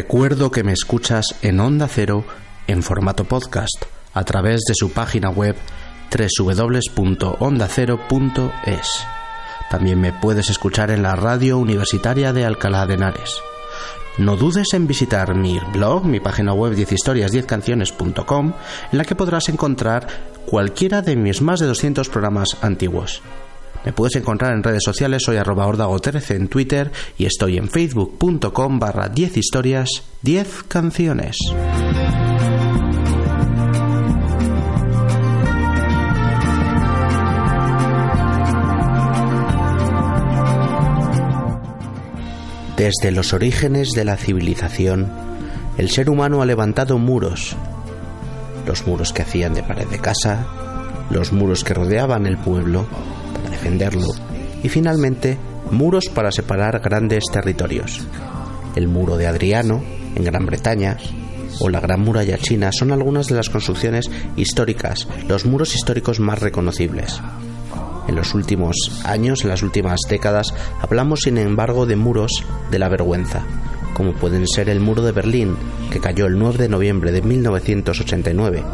Recuerdo que me escuchas en Onda Cero en formato podcast a través de su página web www.ondacero.es. También me puedes escuchar en la radio universitaria de Alcalá de Henares. No dudes en visitar mi blog, mi página web 10historias10canciones.com, en la que podrás encontrar cualquiera de mis más de 200 programas antiguos. Me puedes encontrar en redes sociales, soy arroba ordago13 en Twitter y estoy en facebook.com barra 10 historias, 10 canciones. Desde los orígenes de la civilización, el ser humano ha levantado muros. Los muros que hacían de pared de casa, los muros que rodeaban el pueblo, defenderlo y finalmente muros para separar grandes territorios. El muro de Adriano, en Gran Bretaña, o la Gran Muralla China son algunas de las construcciones históricas, los muros históricos más reconocibles. En los últimos años, en las últimas décadas, hablamos sin embargo de muros de la vergüenza, como pueden ser el muro de Berlín, que cayó el 9 de noviembre de 1989,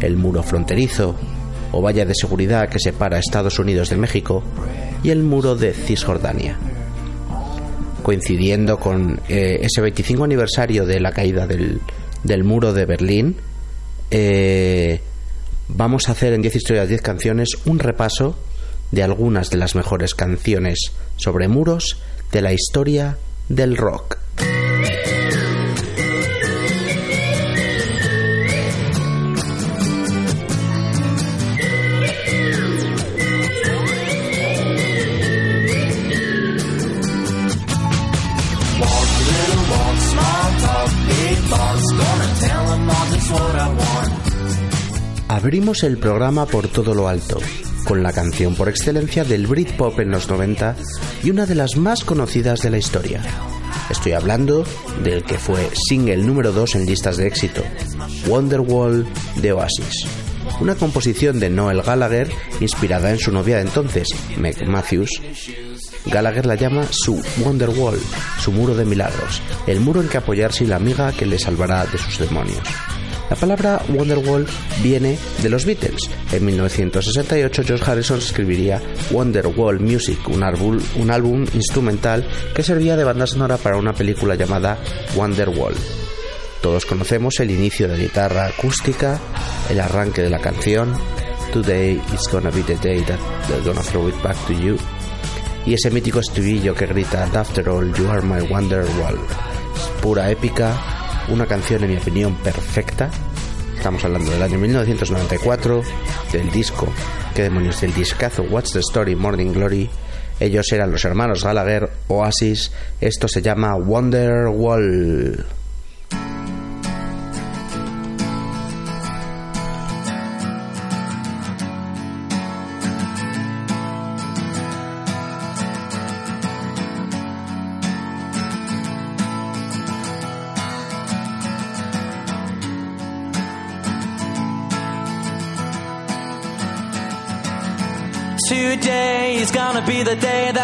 el muro fronterizo, o valla de seguridad que separa Estados Unidos de México, y el muro de Cisjordania. Coincidiendo con eh, ese 25 aniversario de la caída del, muro de Berlín, eh, vamos a hacer en 10 historias, 10 canciones un repaso de algunas de las mejores canciones sobre muros de la historia del rock. Abrimos el programa por todo lo alto, con la canción por excelencia del Britpop en los 90 y una de las más conocidas de la historia. Estoy hablando del que fue single número 2 en listas de éxito, Wonderwall de Oasis. Una composición de Noel Gallagher inspirada en su novia de entonces, Meg Matthews. Gallagher la llama su Wonderwall, su muro de milagros, el muro en que apoyarse y la amiga que le salvará de sus demonios. La palabra Wonderwall viene de los Beatles. En 1968 George Harrison escribiría Wonderwall Music, un álbum, un álbum instrumental que servía de banda sonora para una película llamada Wonderwall. Todos conocemos el inicio de guitarra acústica, el arranque de la canción, Today is gonna be the day that they're gonna throw it back to you, y ese mítico estribillo que grita After all, you are my Wonderwall. pura épica, una canción en mi opinión perfecta. Estamos hablando del año 1994, del disco, qué demonios, del discazo What's the Story Morning Glory. Ellos eran los hermanos Gallagher, Oasis, esto se llama Wonderwall.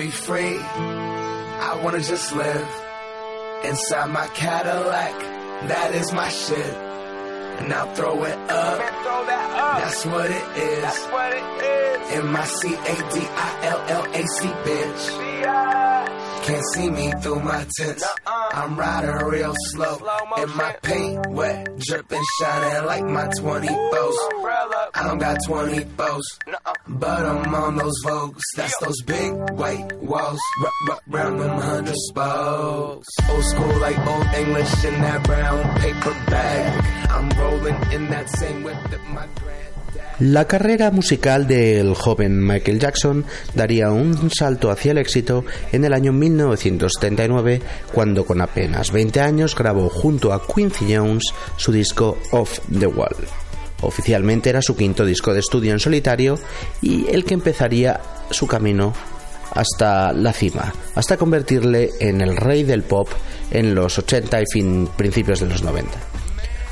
Be free. I wanna just live inside my Cadillac. That is my shit. And I'll throw it up. That's what it is. M I C A D I L L A C, bitch. Can't see me through my tents. I'm riding real slow. And my paint wet, dripping, shining like my 24s. I don't got 24s, but I'm on those Vogues. That's those big white walls, round them hundred spokes. Old school like old English in that brown paper bag. I'm rolling in that same whip that my granddad. La carrera musical del joven Michael Jackson daría un salto hacia el éxito en el año 1979 cuando con apenas 20 años grabó junto a Quincy Jones su disco Off the Wall. Oficialmente era su quinto disco de estudio en solitario y el que empezaría su camino hasta la cima, hasta convertirle en el rey del pop en los 80 y fin, principios de los 90.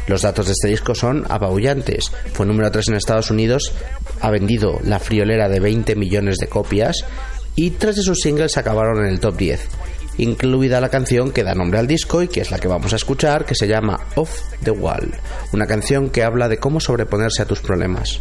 Los datos de este disco son apabullantes. Fue número 3 en Estados Unidos, ha vendido la friolera de 20 millones de copias y tres de sus singles acabaron en el top 10, incluida la canción que da nombre al disco y que es la que vamos a escuchar, que se llama Off the Wall, una canción que habla de cómo sobreponerse a tus problemas.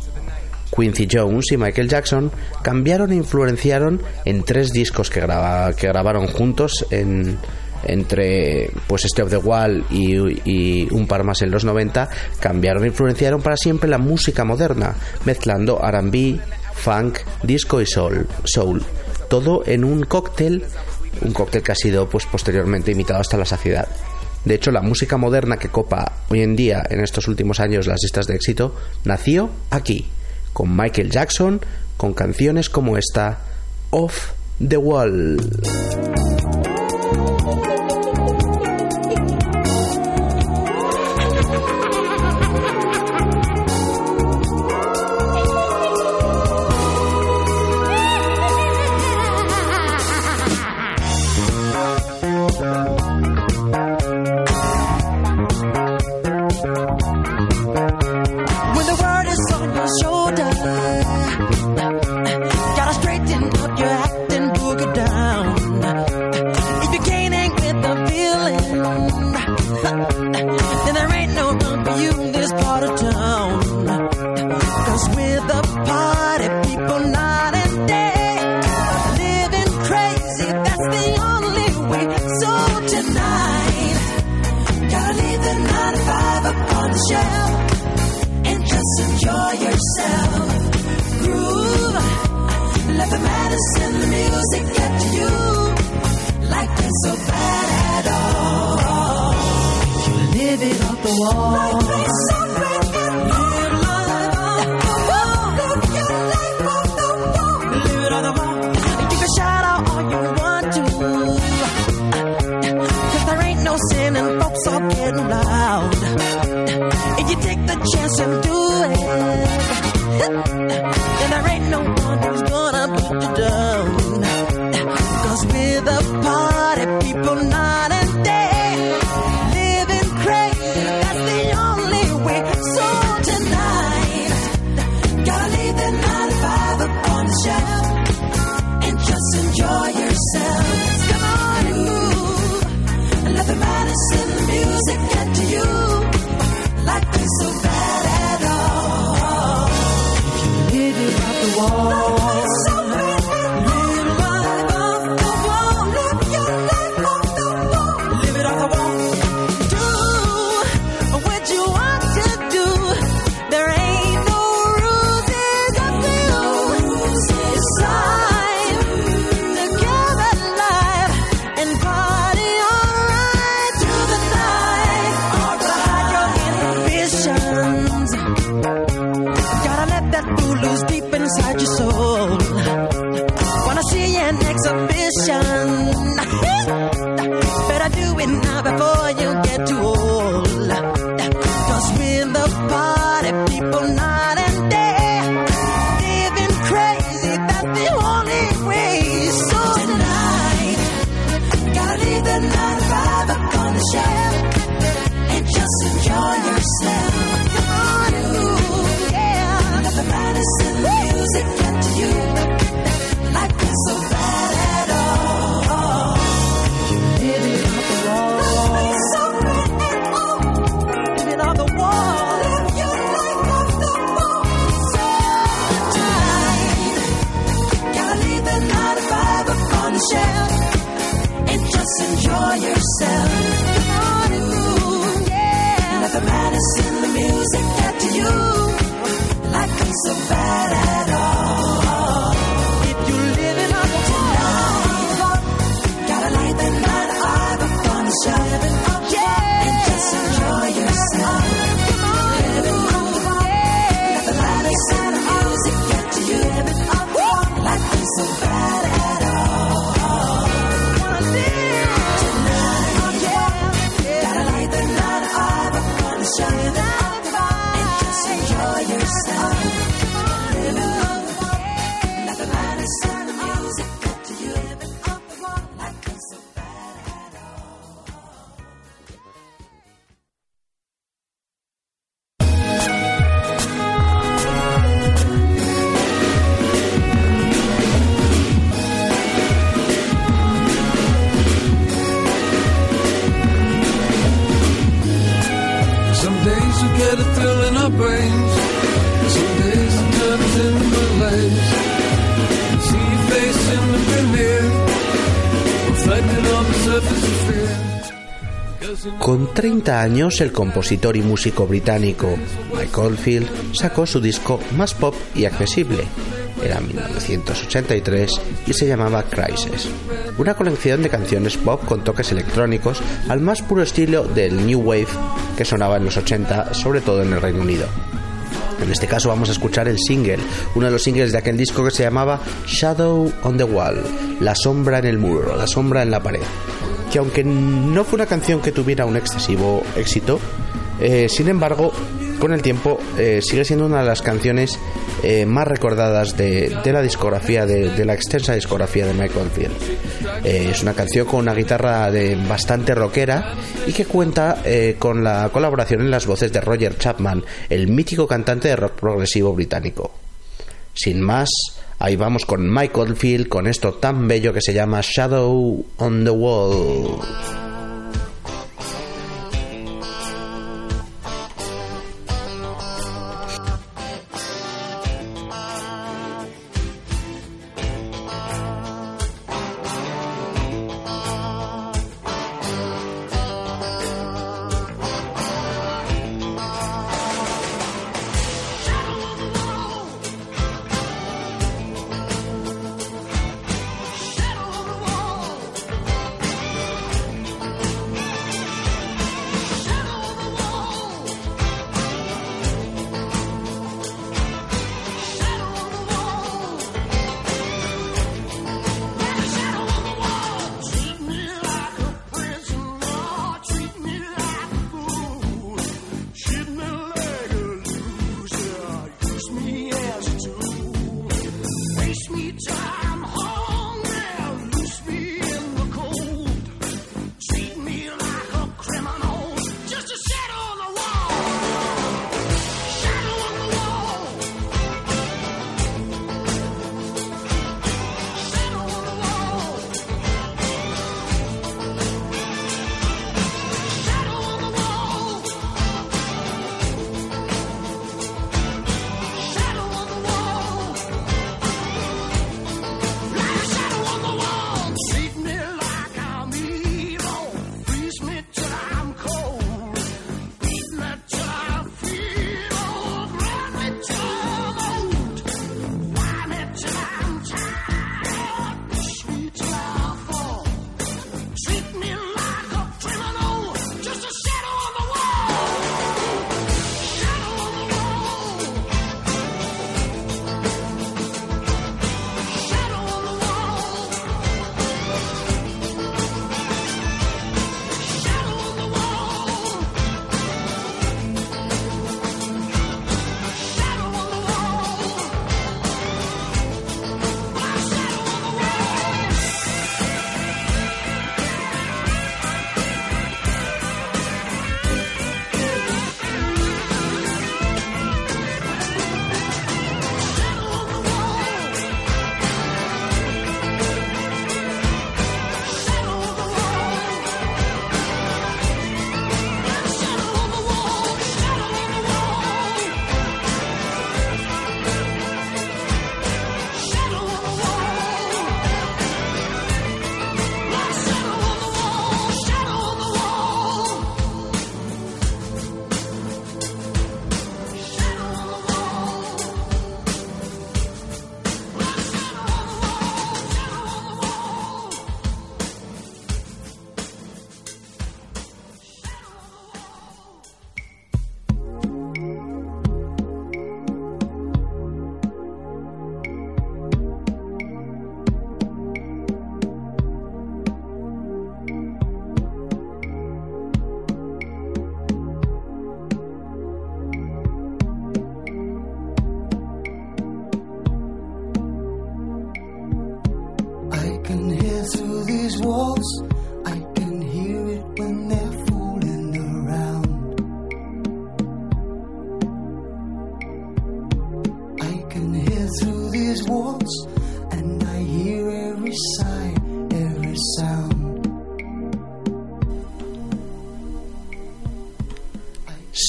Quincy Jones y Michael Jackson cambiaron e influenciaron en tres discos que, que grabaron juntos en, entre pues este of the Wall y, un par más en los 90 cambiaron e influenciaron para siempre la música moderna, mezclando R&B, funk, disco y soul, soul, todo en un cóctel, un cóctel que ha sido pues posteriormente imitado hasta la saciedad. De hecho, la música moderna que copa hoy en día en estos últimos años las listas de éxito nació aquí, con Michael Jackson, con canciones como esta, Off the Wall. 30 años, el compositor y músico británico Mike Oldfield sacó su disco más pop y accesible. Era 1983 y se llamaba Crisis, una colección de canciones pop con toques electrónicos al más puro estilo del New Wave que sonaba en los 80, sobre todo en el Reino Unido. En este caso vamos a escuchar el single, uno de los singles de aquel disco que se llamaba Shadow on the Wall, la sombra en el muro, la sombra en la pared. Que aunque no fue una canción que tuviera un excesivo éxito, eh, sin embargo, con el tiempo eh, sigue siendo una de las canciones eh, más recordadas de, la discografía, de, la extensa discografía de Michael Field. Eh, es una canción con una guitarra de bastante rockera y que cuenta con la colaboración en las voces de Roger Chapman, el mítico cantante de rock progresivo británico. Sin más, ahí vamos con Michael Field con esto tan bello que se llama Shadow on the Wall.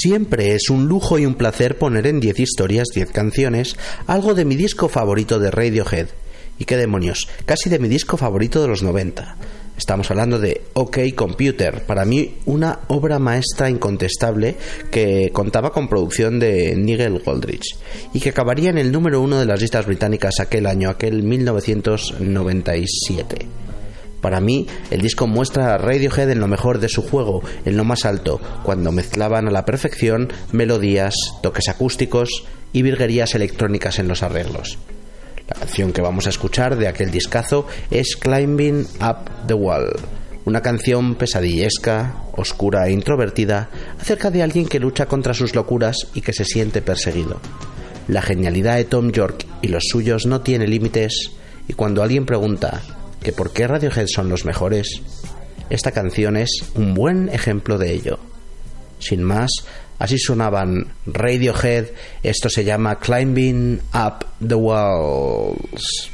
Siempre es un lujo y un placer poner en 10 historias, 10 canciones, algo de mi disco favorito de Radiohead. ¿Y qué demonios? Casi de mi disco favorito de los 90. Estamos hablando de OK Computer, para mí una obra maestra incontestable que contaba con producción de Nigel Goldrich y que acabaría en el número uno de las listas británicas aquel año, aquel 1997. Para mí, el disco muestra a Radiohead en lo mejor de su juego, en lo más alto, cuando mezclaban a la perfección melodías, toques acústicos y virguerías electrónicas en los arreglos. La canción que vamos a escuchar de aquel discazo es Climbing Up the Wall, una canción pesadillesca, oscura e introvertida acerca de alguien que lucha contra sus locuras y que se siente perseguido. La genialidad de Tom York y los suyos no tiene límites y cuando alguien pregunta que por qué Radiohead son los mejores, esta canción es un buen ejemplo de ello. Sin más, Así sonaban Radiohead, esto se llama Climbing Up the Walls.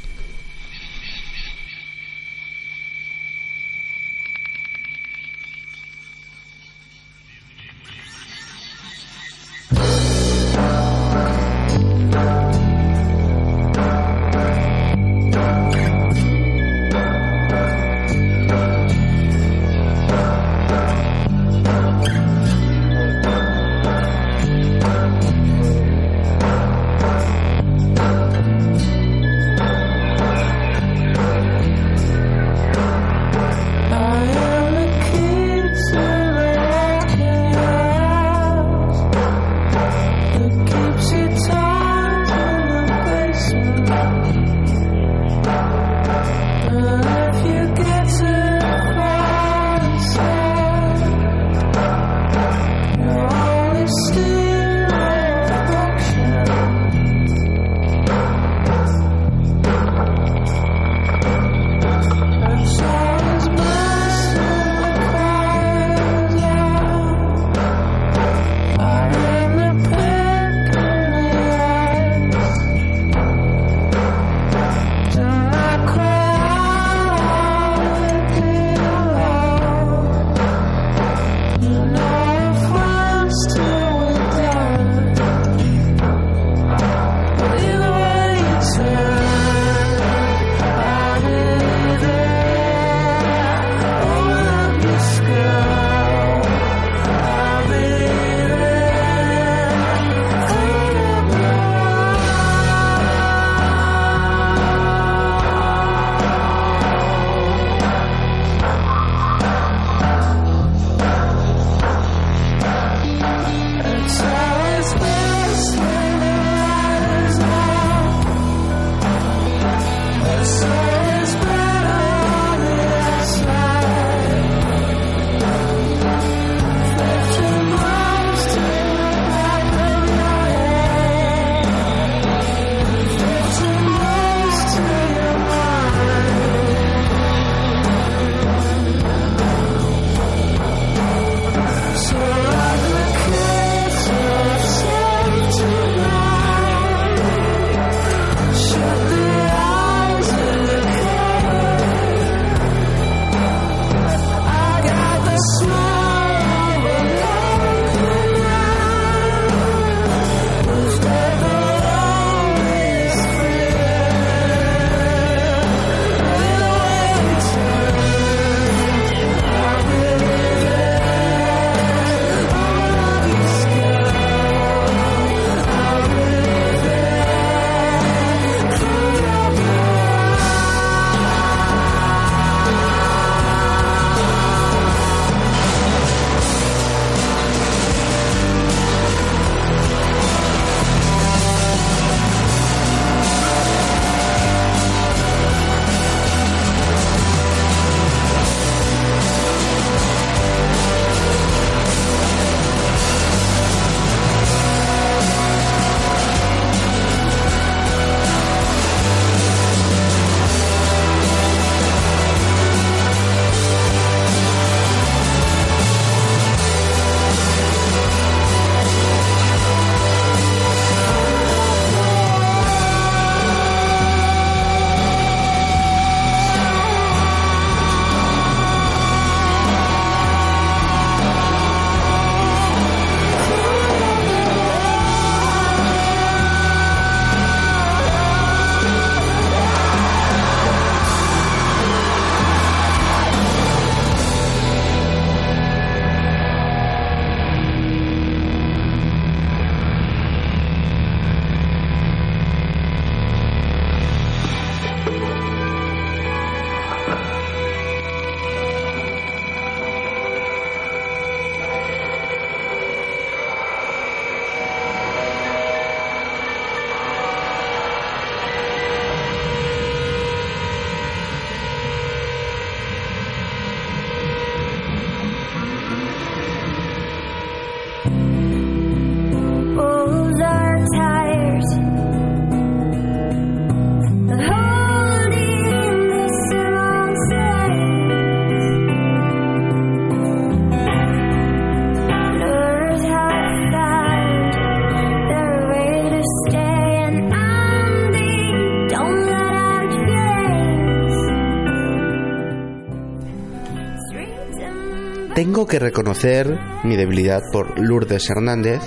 Tengo que reconocer mi debilidad por Lourdes Hernández,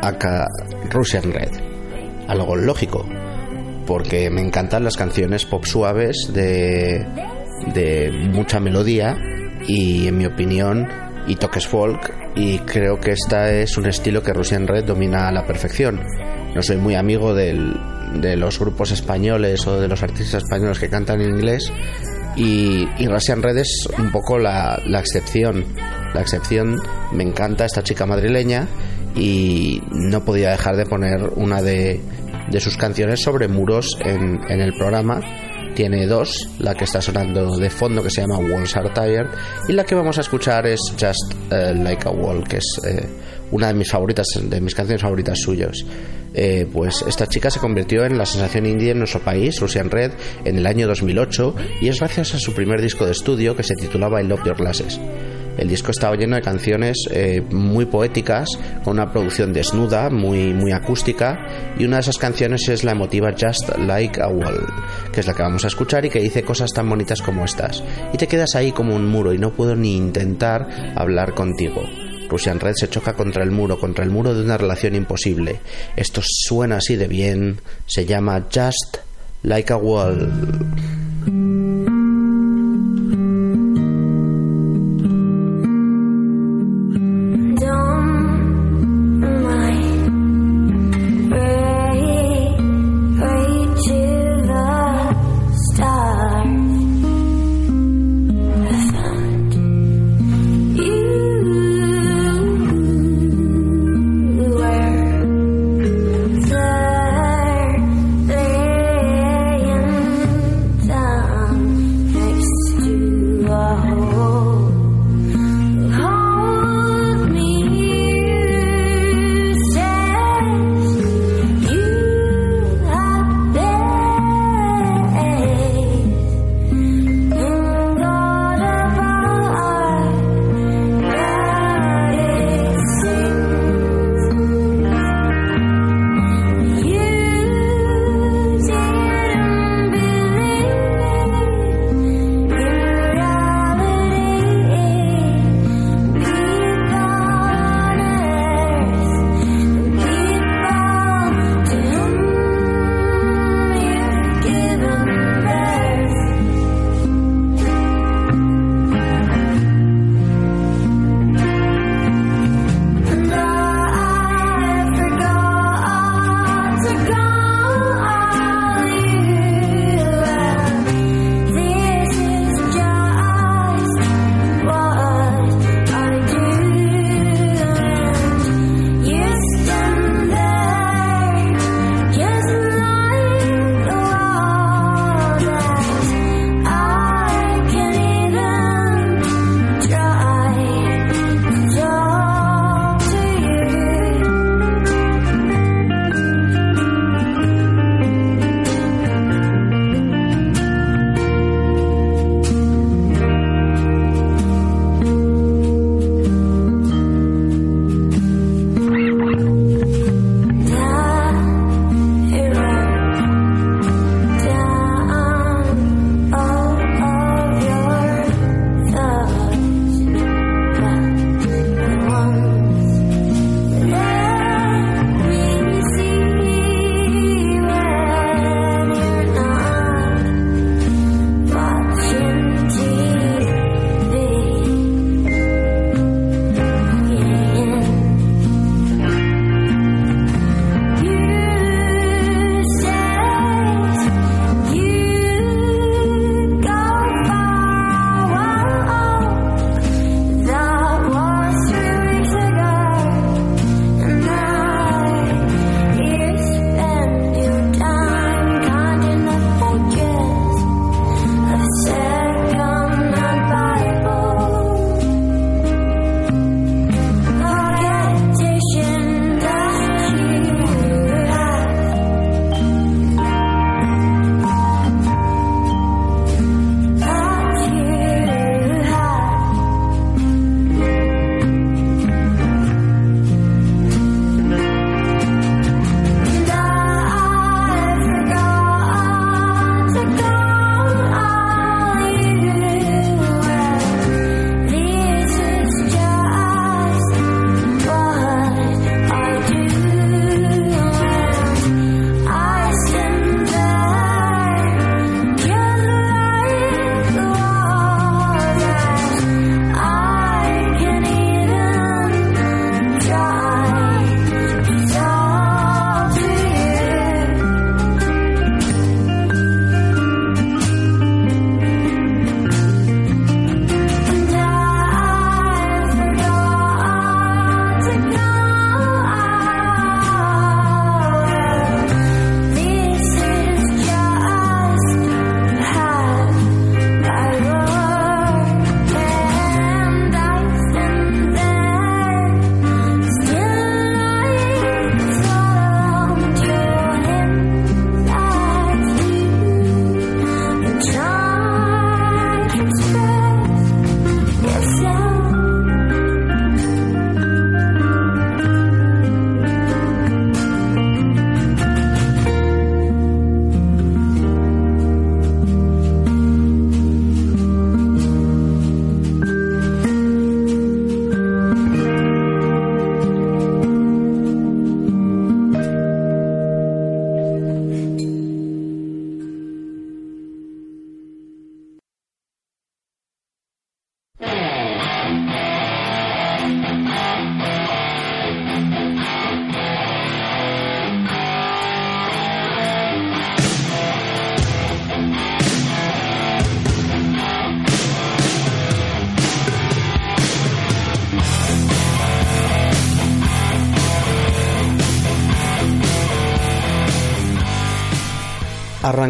acá Russian Red. Algo lógico, porque me encantan las canciones pop suaves de, de mucha melodía y, en mi opinión, y toques folk, y creo que esta es un estilo que Russian Red domina a la perfección. No soy muy amigo del, de los grupos españoles o de los artistas españoles que cantan en inglés, y, y Russian Red es un poco la, la excepción. La excepción, me encanta esta chica madrileña y no podía dejar de poner una de, de sus canciones sobre muros en, en, el programa. Tiene dos, la que está sonando de fondo que se llama Walls Are Tired y la que vamos a escuchar es Just uh, Like a Wall, que es eh, una de mis favoritas, de mis canciones favoritas suyos. Eh, pues esta chica se convirtió en la sensación indie en nuestro país, Russian Red, en el año 2008 y es gracias a su primer disco de estudio que se titulaba I Love Your Glasses. El disco estaba lleno de canciones eh, muy poéticas, con una producción desnuda, muy, muy acústica, y una de esas canciones es la emotiva Just Like a Wall, que es la que vamos a escuchar y que dice cosas tan bonitas como estas. Y te quedas ahí como un muro y no puedo ni intentar hablar contigo. Russian Red se choca contra el muro, contra el muro de una relación imposible. Esto suena así de bien, se llama Just Like a Wall.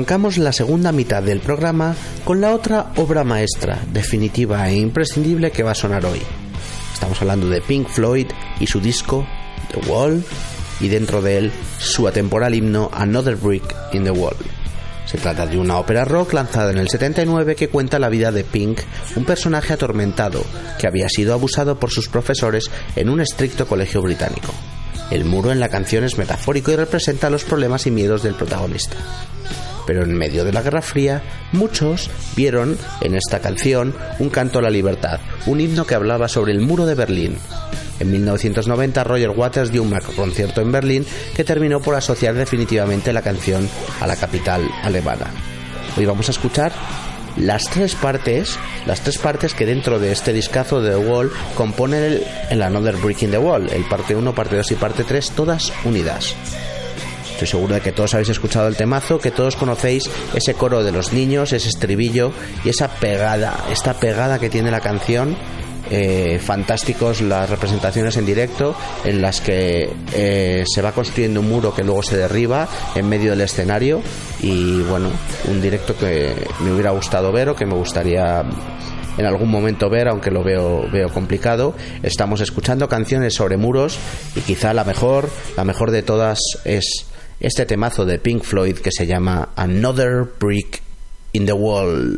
Arrancamos la segunda mitad del programa con la otra obra maestra, definitiva e imprescindible que va a sonar hoy. Estamos hablando de Pink Floyd y su disco The Wall y dentro de él su atemporal himno Another Brick in the Wall. Se trata de una ópera rock lanzada en el 79 que cuenta la vida de Pink, un personaje atormentado que había sido abusado por sus profesores en un estricto colegio británico. El muro en la canción es metafórico y representa los problemas y miedos del protagonista. Pero en medio de la Guerra Fría, muchos vieron en esta canción un canto a la libertad, un himno que hablaba sobre el muro de Berlín. En 1990 Roger Waters dio un concierto en Berlín que terminó por asociar definitivamente la canción a la capital alemana. Hoy vamos a escuchar las tres partes, las tres partes que dentro de este discazo de The Wall componen el, el Another Breaking the Wall, el parte 1, parte 2 y parte 3, todas unidas. Estoy seguro de que todos habéis escuchado el temazo, que todos conocéis ese coro de los niños, ese estribillo y esa pegada, esta pegada que tiene la canción. Eh, fantásticos las representaciones en directo en las que eh, se va construyendo un muro que luego se derriba en medio del escenario y bueno, un directo que me hubiera gustado ver o que me gustaría en algún momento ver, aunque lo veo, veo complicado. Estamos escuchando canciones sobre muros y quizá la mejor, la mejor de todas es este temazo de Pink Floyd que se llama Another Brick in the Wall.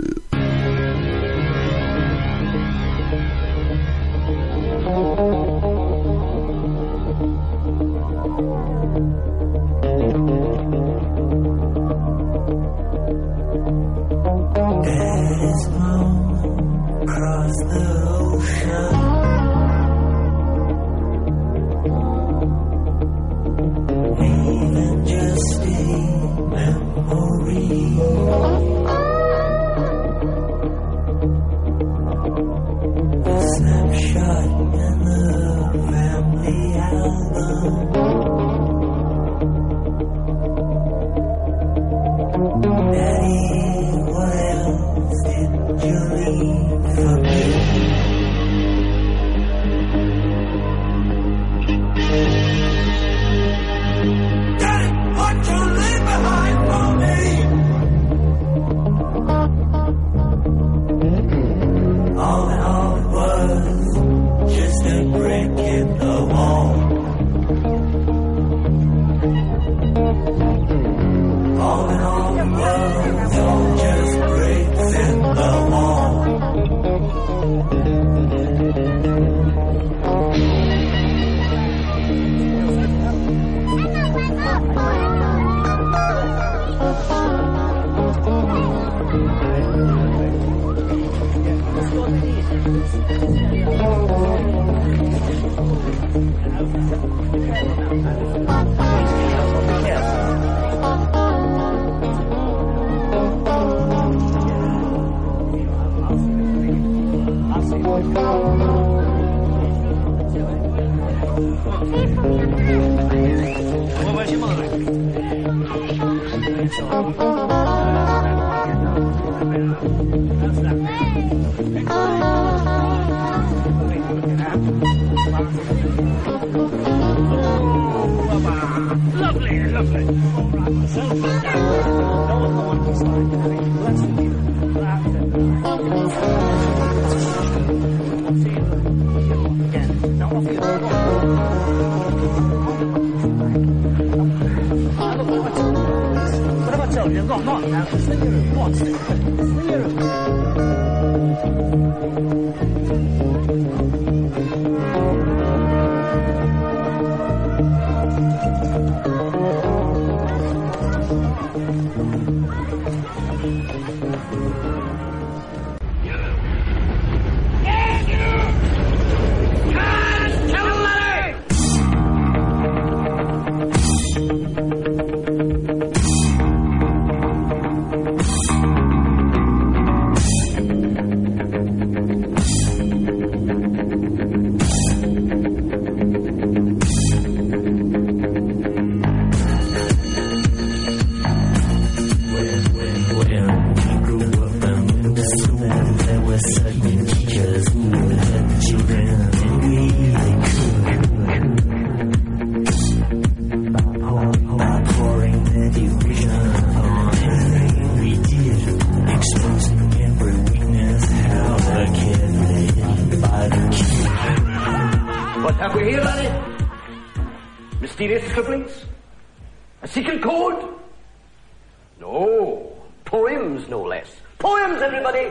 Poems. Poems, everybody!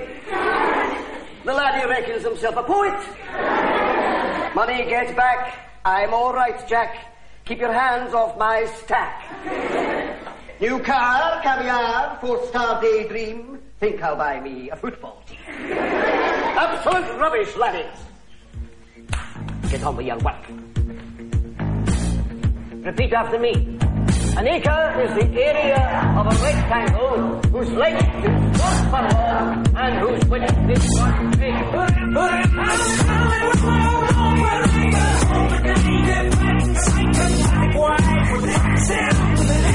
The laddie reckons himself a poet. Money get back. I'm all right, Jack. Keep your hands off my stack. New car, caviar, four-star daydream. Think I'll buy me a football team. Absolute rubbish, laddies. Get on with your work. Repeat after me. An acre is the area of a rectangle whose length is one furlong and whose width is one We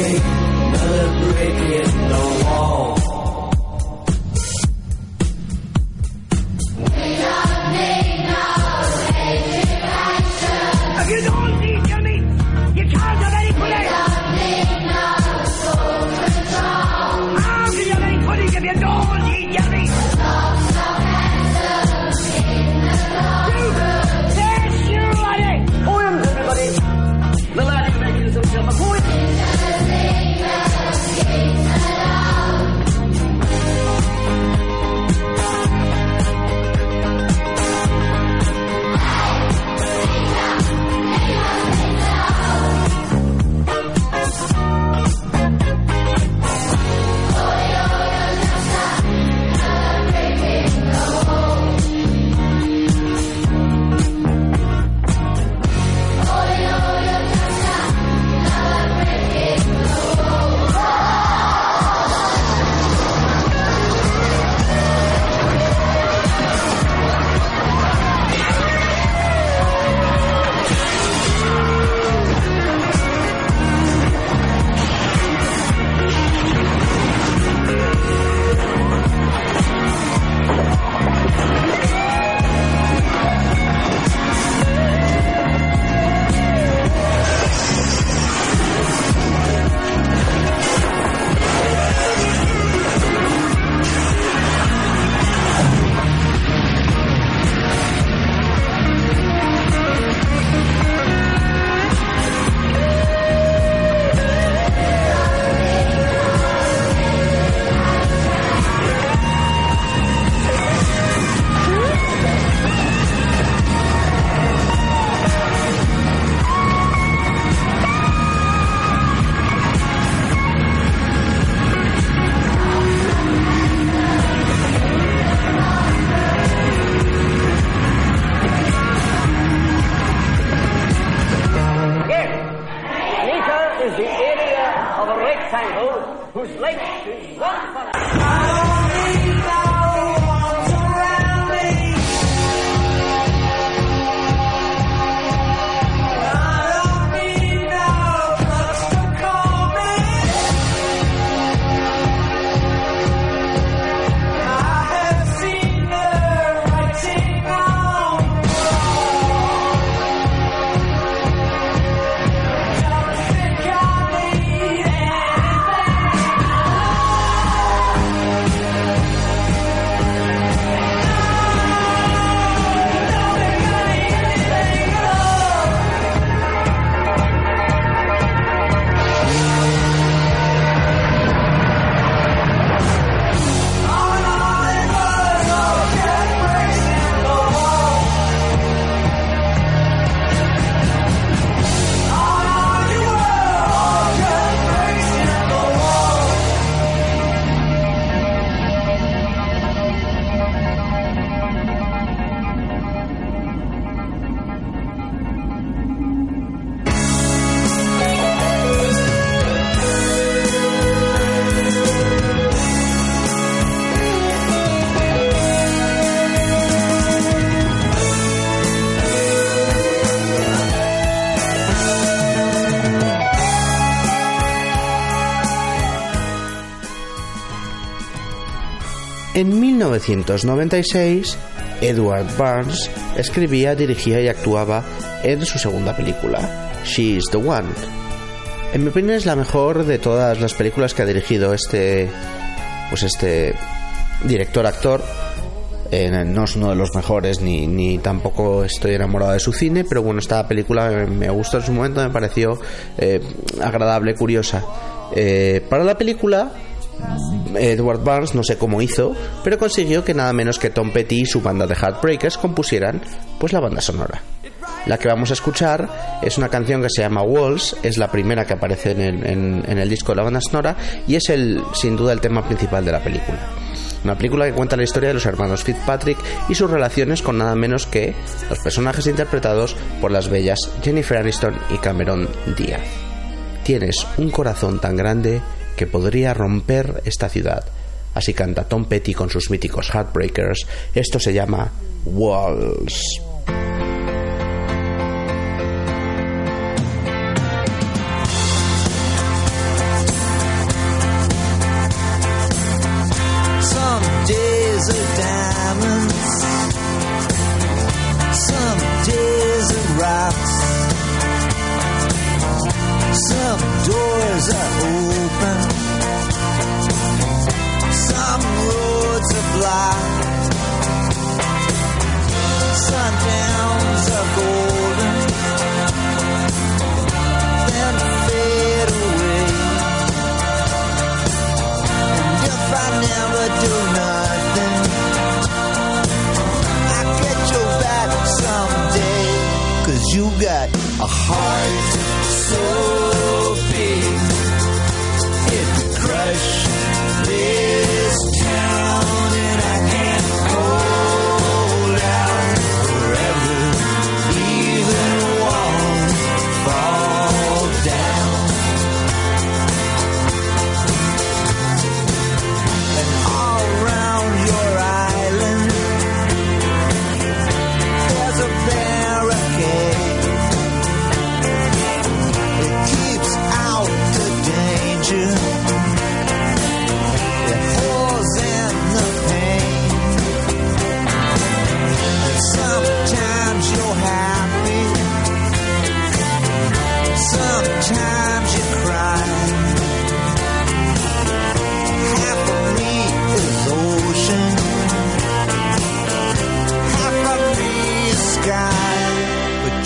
You're just another brick in the 1996, Edward Barnes escribía, dirigía y actuaba en su segunda película, She is the One. En mi opinión es la mejor de todas las películas que ha dirigido este pues este director actor no es uno de los mejores ni, ni, tampoco estoy enamorado de su cine, pero bueno, esta película me, gustó en su momento, me pareció eh, agradable, curiosa. Eh, para la película, Edward Barnes no sé cómo hizo, pero consiguió que nada menos que Tom Petty y su banda de Heartbreakers compusieran pues la banda sonora. La que vamos a escuchar es una canción que se llama Walls, es la primera que aparece en el, disco de la banda sonora y es el, sin duda el tema principal de la película. Una película que cuenta la historia de los hermanos Fitzpatrick y sus relaciones con nada menos que los personajes interpretados por las bellas Jennifer Aniston y Cameron Diaz. Tienes un corazón tan grande que podría romper esta ciudad. Así canta Tom Petty con sus míticos Heartbreakers. Esto se llama Walls.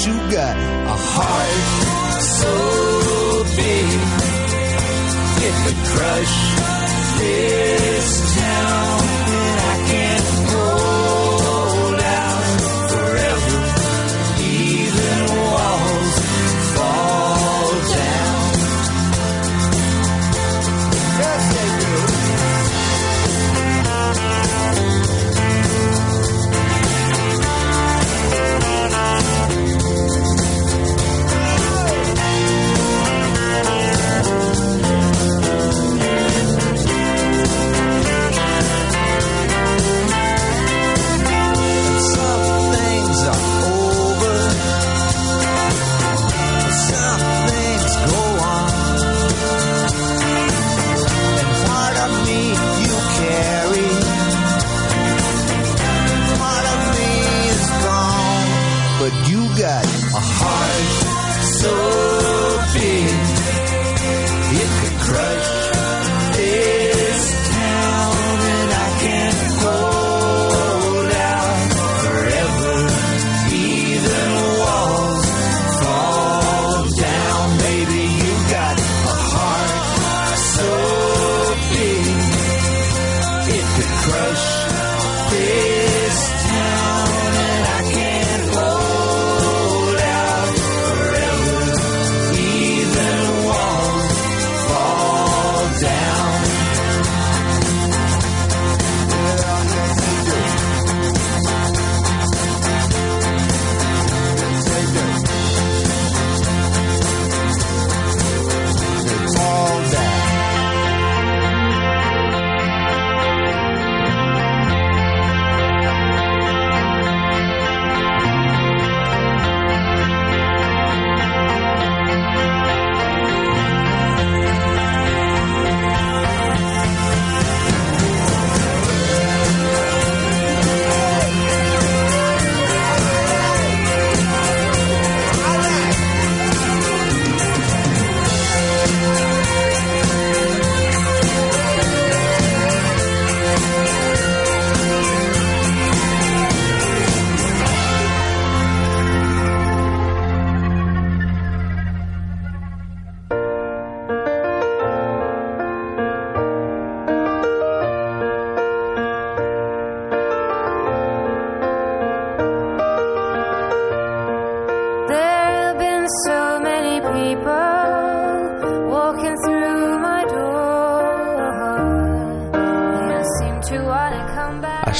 you got a heart so big it could crush this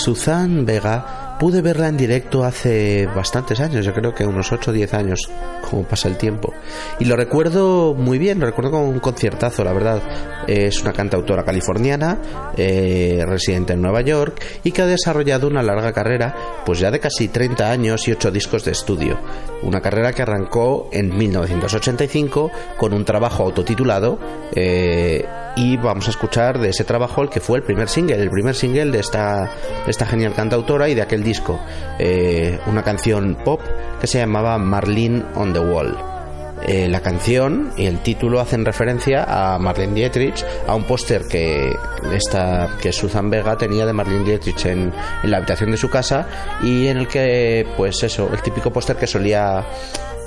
Suzanne Vega pude verla en directo hace bastantes años, yo creo que unos 8 o 10 años, como pasa el tiempo. Y lo recuerdo muy bien, lo recuerdo como un conciertazo, la verdad. Es una cantautora californiana, eh, residente en Nueva York y que ha desarrollado una larga carrera, pues ya de casi 30 años y 8 discos de estudio. Una carrera que arrancó en 1985 con un trabajo autotitulado. Eh, y vamos a escuchar de ese trabajo el que fue el primer single, el primer single de esta, esta genial cantautora y de aquel disco, eh, una canción pop que se llamaba Marlene on the Wall. Eh, la canción y el título hacen referencia a Marlene Dietrich, a un póster que, que Susan Vega tenía de Marlene Dietrich en, en la habitación de su casa y en el que, pues eso, el típico póster que solía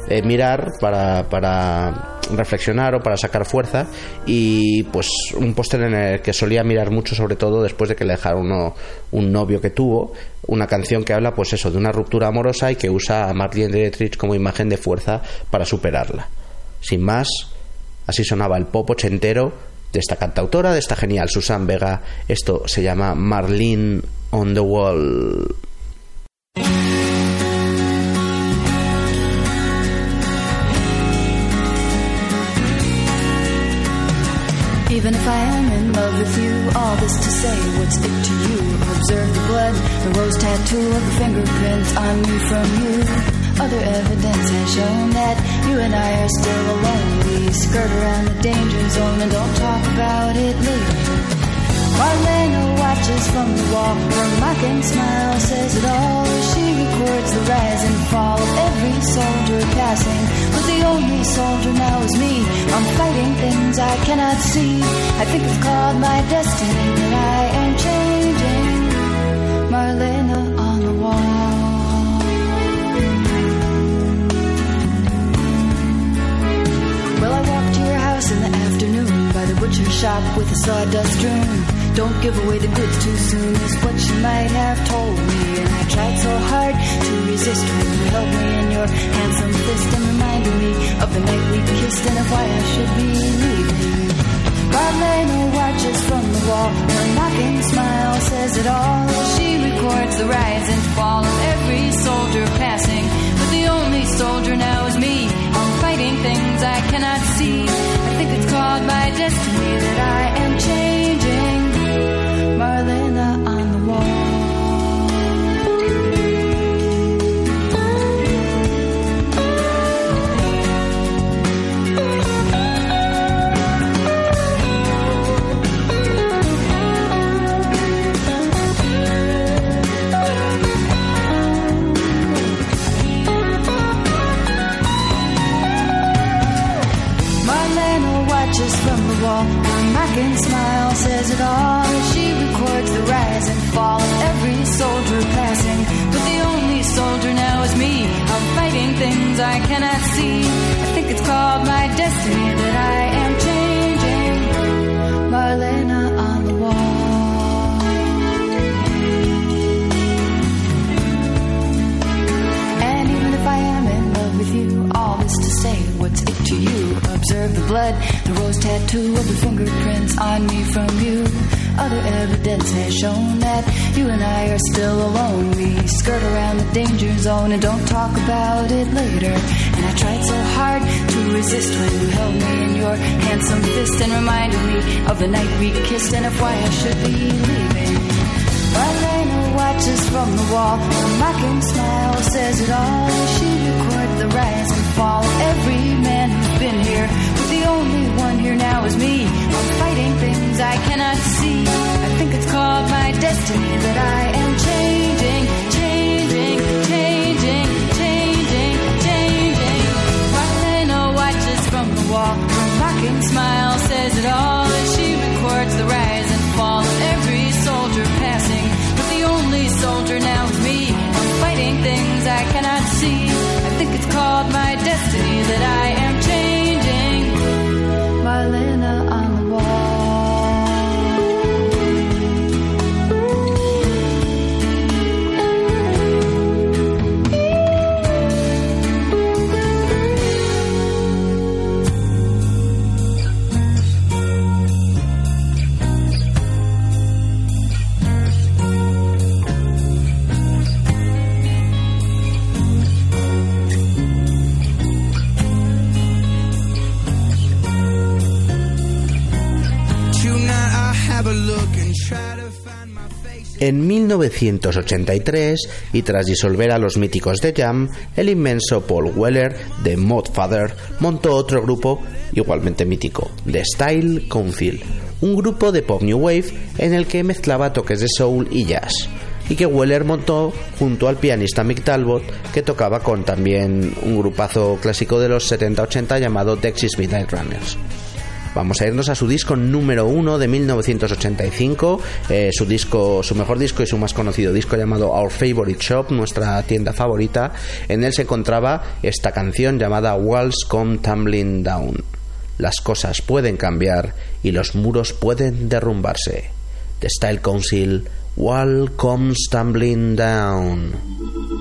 eh, mirar para, para reflexionar o para sacar fuerza y pues un póster en el que solía mirar mucho sobre todo después de que le dejara uno, un novio que tuvo una canción que habla pues eso de una ruptura amorosa y que usa a Marlene Dietrich como imagen de fuerza para superarla. Sin más así sonaba el pop ochentero de esta cantautora de esta genial Susan Vega. Esto se llama Marlene on the Wall Even if I am in love with you, all this to say, would it to you? Observe the blood, the rose tattoo of the fingerprints on me from you. Other evidence has shown that you and I are still alone. We skirt around the danger zone and don't talk about it later. Marlena watches from the wall, her mocking smile says it all. She records the rise and fall of every soldier passing. But the only soldier now is me. I'm fighting things I cannot see. I think it's called my destiny that I am changing. Marlena on the wall. Well, I walked to your house in the afternoon by the butcher shop with a sawdust room. Don't give away the goods too soon is what you might have told me. And I tried so hard to resist when you held me in your handsome fist and reminded me of the night we kissed and of why I should be leaving. Marlena watches from the wall. Her mocking smile says it all. She records the rise and fall of every soldier passing. But the only soldier now is me. I'm fighting things I cannot see. I think it's called my destiny that I am changing. It all. She records the rise and fall of every soldier passing. But the only soldier now is me. I'm fighting things I cannot see. I think it's called my destiny Observe the blood, the rose tattoo of the fingerprints on me from you. Other evidence has shown that you and I are still alone. We skirt around the danger zone and don't talk about it later. And I tried so hard to resist when you held me in your handsome fist and reminded me of the night we kissed and of why I should be leaving. Marlena watches from the wall. Her mocking smile says it all. She records the rise and fall of every man been here. But the only one here now is me. I'm fighting things I cannot see. I think it's called my destiny that I am changing, changing, changing, changing, changing. Marlena watches from the wall. Her mocking smile says it all. And she records the rise and fall of every soldier passing. But the only soldier now is me. I'm fighting things I cannot see. I think it's called my destiny that I am En 1983, y tras disolver a los míticos de Jam, el inmenso Paul Weller de Modfather montó otro grupo igualmente mítico, The Style Council, un grupo de pop new wave en el que mezclaba toques de soul y jazz, y que Weller montó junto al pianista Mick Talbot, que tocaba con también un grupazo clásico de los 70-80 llamado Texas Midnight Runners. Vamos a irnos a su disco número uno de 1985, eh, su disco, su mejor disco y su más conocido disco llamado Our Favorite Shop, nuestra tienda favorita. En él se encontraba esta canción llamada Walls Come Tumbling Down. Las cosas pueden cambiar y los muros pueden derrumbarse. The Style Council, Wall Comes Tumbling Down.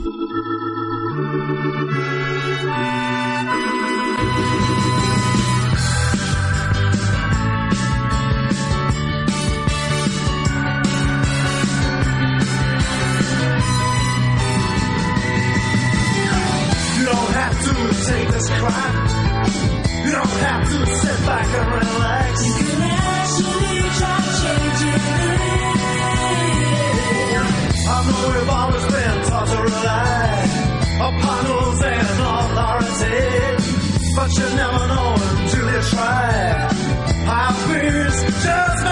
You don't have to sit back and relax. You can actually try changing it. I know we've always been taught to rely upon rules and authority. But you never know until you try. How fears just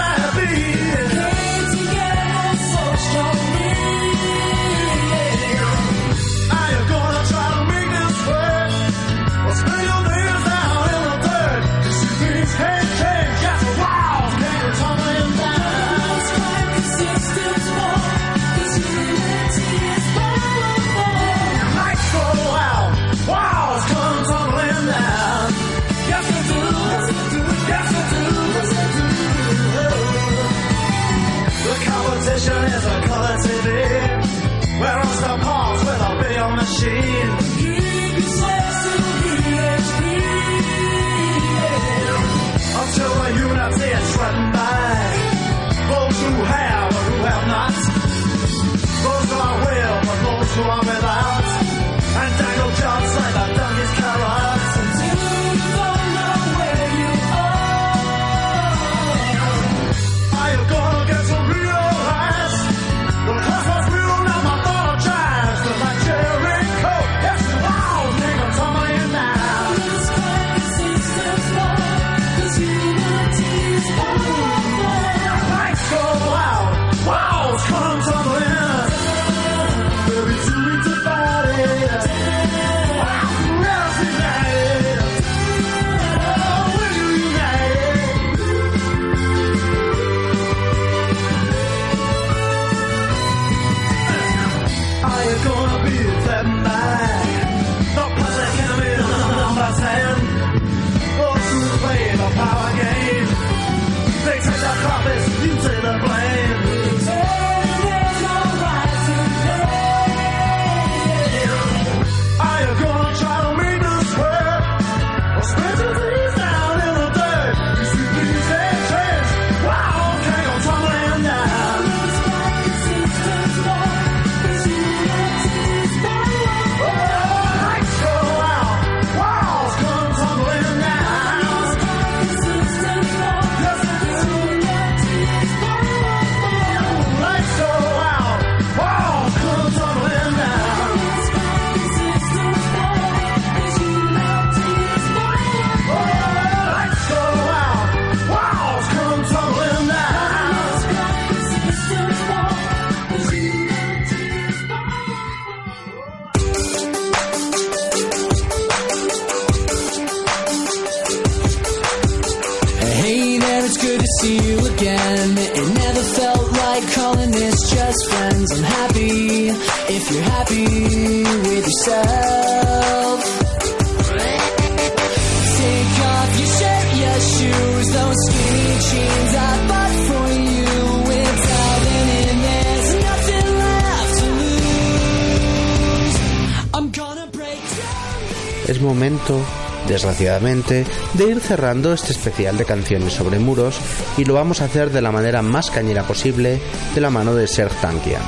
de ir cerrando este especial de canciones sobre muros y lo vamos a hacer de la manera más cañera posible de la mano de Serge Tankian,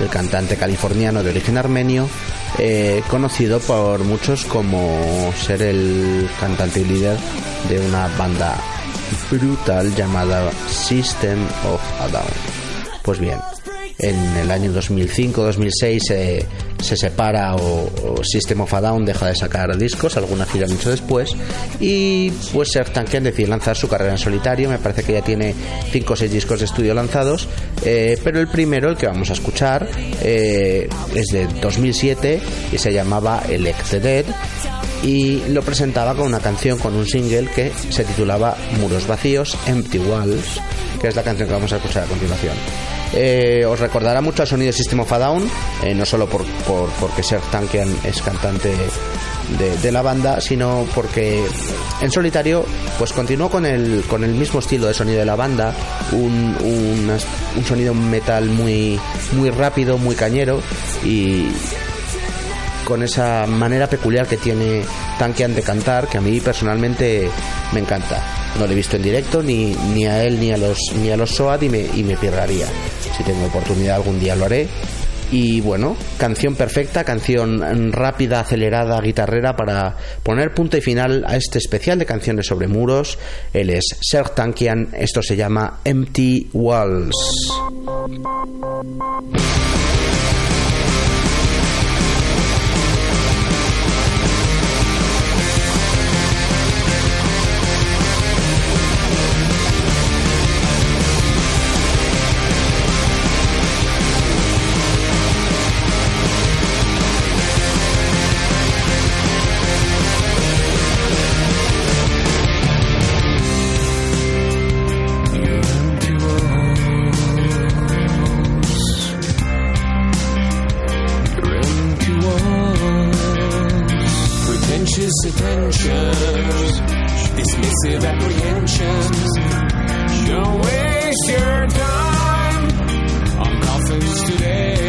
el cantante californiano de origen armenio, eh, conocido por muchos como ser el cantante y líder de una banda brutal llamada System of a Down. Pues bien, en el año 2005-2006 eh, se separa o, o, System of a Down deja de sacar discos, alguna gira mucho después, y pues Serge Tankian decide lanzar su carrera en solitario, me parece que ya tiene 5 o 6 discos de estudio lanzados, eh, pero el primero, el que vamos a escuchar, eh, es de 2007 y se llamaba Elected y lo presentaba con una canción, con un single que se titulaba Muros Vacíos, Empty Walls, que es la canción que vamos a escuchar a continuación. Eh, os recordará mucho al sonido System of a Down, eh, no solo por, por, porque Serge Tankian es cantante de, de, la banda, sino porque en solitario pues continuó con el, con el mismo estilo de sonido de la banda, un, un, un sonido metal muy, muy rápido, muy cañero y con esa manera peculiar que tiene Tankian de cantar, que a mí personalmente me encanta. No lo he visto en directo ni, ni a él ni a los ni a los SOAD y me, y me. Si tengo oportunidad algún día lo haré. Y bueno, canción perfecta, canción rápida, acelerada, guitarrera para poner punto y final a este especial de canciones sobre muros. Él es Serge Tankian, esto se llama Empty Walls. Attentions, dismissive apprehensions. Don't waste your time on coffins today.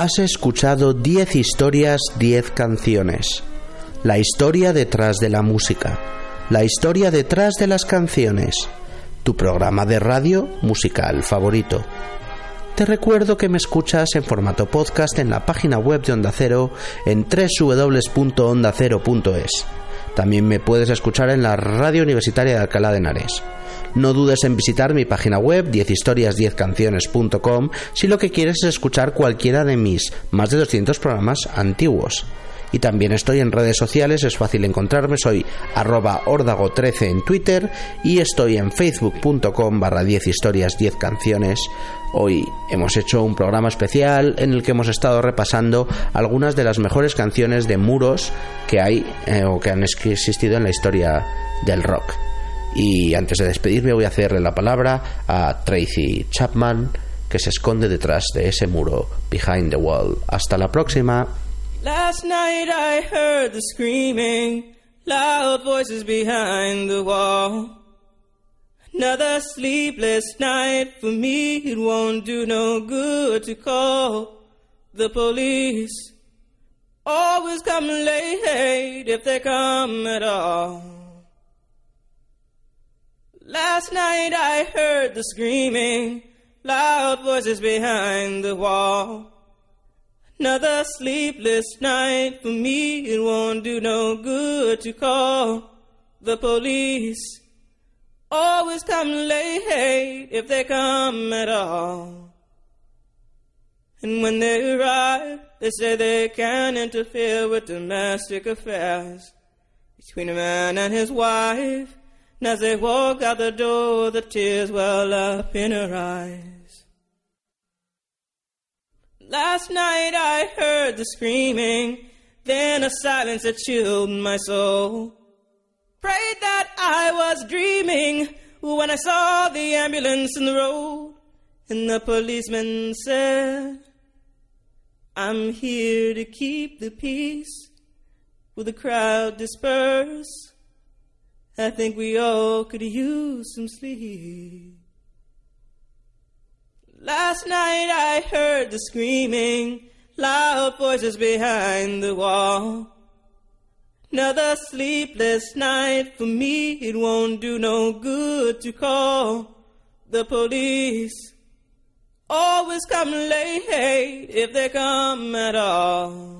Has escuchado 10 historias, 10 canciones. La historia detrás de la música. La historia detrás de las canciones. Tu programa de radio musical favorito. Te recuerdo que me escuchas en formato podcast en la página web de Onda Cero en www.ondacero.es. También me puedes escuchar en la Radio Universitaria de Alcalá de Henares. No dudes en visitar mi página web 10historias10canciones.com si lo que quieres es escuchar cualquiera de mis más de 200 programas antiguos. Y también estoy en redes sociales, es fácil encontrarme, soy arroba órdago13 en Twitter y estoy en facebook.com barra 10 historias 10 canciones. Hoy hemos hecho un programa especial en el que hemos estado repasando algunas de las mejores canciones de muros que hay eh, o que han existido en la historia del rock. Y antes de despedirme voy a hacerle la palabra a Tracy Chapman que se esconde detrás de ese muro, behind the wall. Hasta la próxima. Last night I heard the screaming, loud voices behind the wall. Another sleepless night for me, it won't do no good to call the police. Always come late if they come at all. Last night I heard the screaming, loud voices behind the wall. Another sleepless night for me, it won't do no good to call the police. Always come late if they come at all. And when they arrive, they say they can't interfere with domestic affairs between a man and his wife. And as they walk out the door, the tears well up in her eyes. Last night I heard the screaming, then a silence that chilled my soul. Prayed that I was dreaming when I saw the ambulance in the road, and the policeman said, I'm here to keep the peace. Will the crowd disperse? I think we all could use some sleep. Last night I heard the screaming, loud voices behind the wall. Another sleepless night for me, it won't do no good to call the police. Always come late if they come at all.